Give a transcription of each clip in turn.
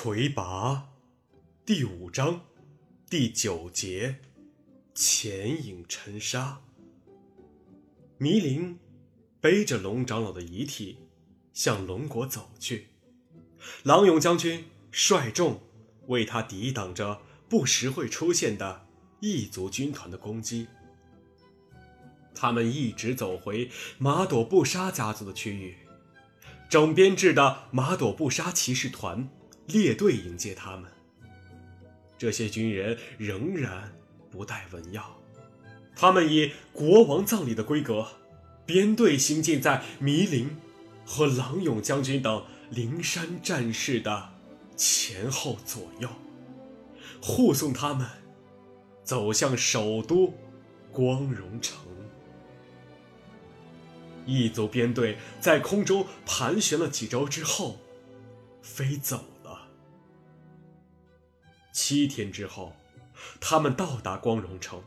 魁拔第五章第九节潜影沉沙。迷灵背着龙长老的遗体向龙国走去，郎勇将军率众为他抵挡着不时会出现的异族军团的攻击。他们一直走回马朵布沙家族的区域，整编制的马朵布沙骑士团列队迎接他们。这些军人仍然不带文药，他们以国王葬礼的规格，编队行进在迷林和郎勇将军等灵山战士的前后左右，护送他们走向首都光荣城。一组编队在空中盘旋了几周之后，飞走了。七天之后，他们到达光荣城。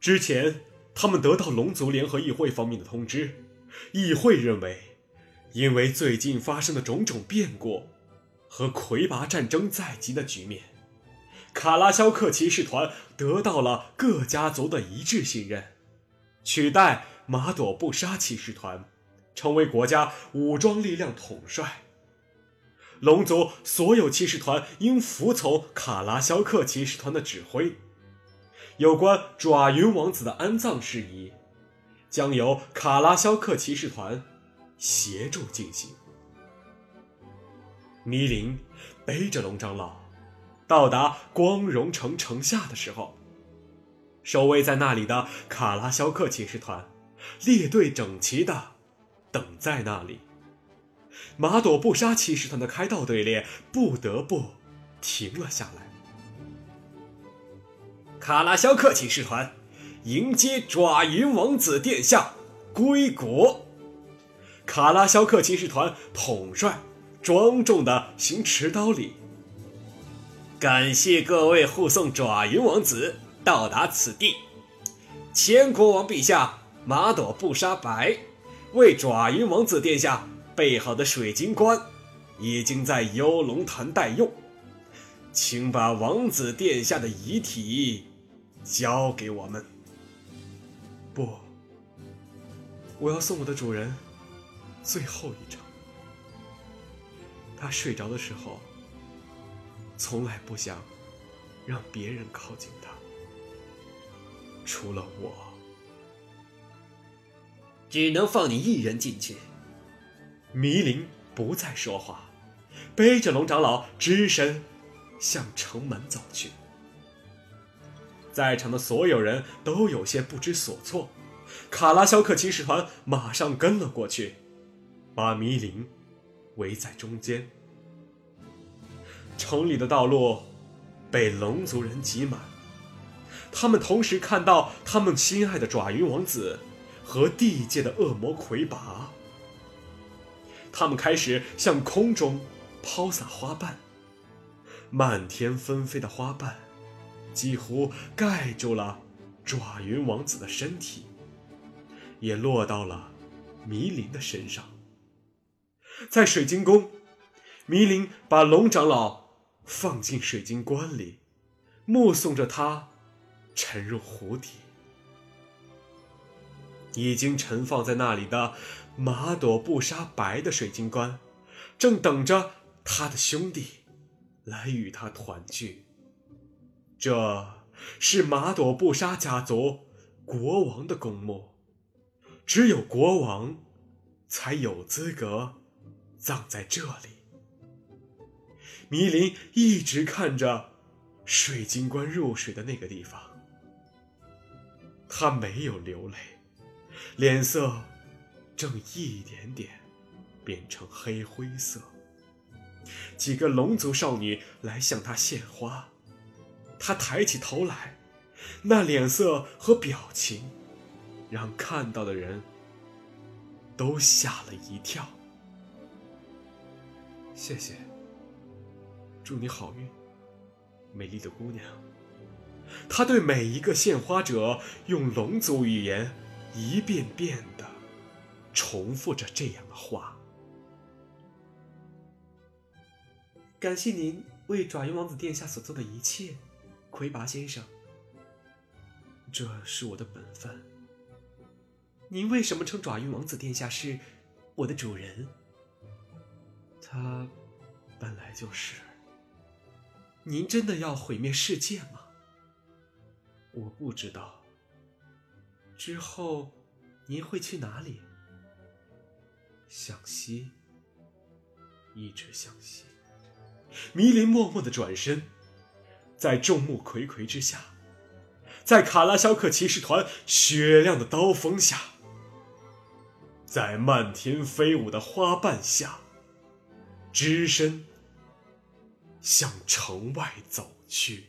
之前，他们得到龙族联合议会方面的通知，议会认为，因为最近发生的种种变故和魁拔战争在即的局面，卡拉肖克骑士团得到了各家族的一致信任，取代。马朵布沙骑士团成为国家武装力量统帅。龙族所有骑士团应服从卡拉肖克骑士团的指挥。有关爪云王子的安葬事宜，将由卡拉肖克骑士团协助进行。迷林背着龙长老到达光荣城城下的时候，守卫在那里的卡拉肖克骑士团。列队整齐的等在那里，马朵布沙骑士团的开道队列不得不停了下来。卡拉肖克骑士团迎接爪云王子殿下归国。卡拉肖克骑士团统帅庄重的行持刀礼，感谢各位护送爪云王子到达此地，前国王陛下。马朵布沙白为爪云王子殿下备好的水晶棺，已经在幽龙潭待用，请把王子殿下的遗体交给我们。不，我要送我的主人最后一程。他睡着的时候，从来不想让别人靠近他，除了我。只能放你一人进去。迷灵不再说话，背着龙长老只身向城门走去。在场的所有人都有些不知所措。卡拉肖克骑士团马上跟了过去，把迷灵围在中间。城里的道路被龙族人挤满，他们同时看到他们心爱的爪云王子。和地界的恶魔魁拔，他们开始向空中抛洒花瓣，漫天纷飞的花瓣几乎盖住了爪云王子的身体，也落到了迷林的身上。在水晶宫，迷林把龙长老放进水晶棺里，目送着他沉入湖底。已经陈放在那里的马朵布沙白的水晶棺，正等着他的兄弟来与他团聚。这是马朵布沙家族国王的公墓，只有国王才有资格葬在这里。迷林一直看着水晶棺入水的那个地方，他没有流泪。脸色正一点点变成黑灰色。几个龙族少女来向他献花，他抬起头来，那脸色和表情让看到的人都吓了一跳。谢谢，祝你好运，美丽的姑娘。他对每一个献花者用龙族语言。一遍遍的重复着这样的话。感谢您为爪云王子殿下所做的一切，魁拔先生。这是我的本分。您为什么称爪云王子殿下是我的主人？他本来就是。您真的要毁灭世界吗？我不知道。之后，您会去哪里？向西，一直向西。迷林默默的转身，在众目睽睽之下，在卡拉肖克骑士团雪亮的刀锋下，在漫天飞舞的花瓣下，只身。向城外走去。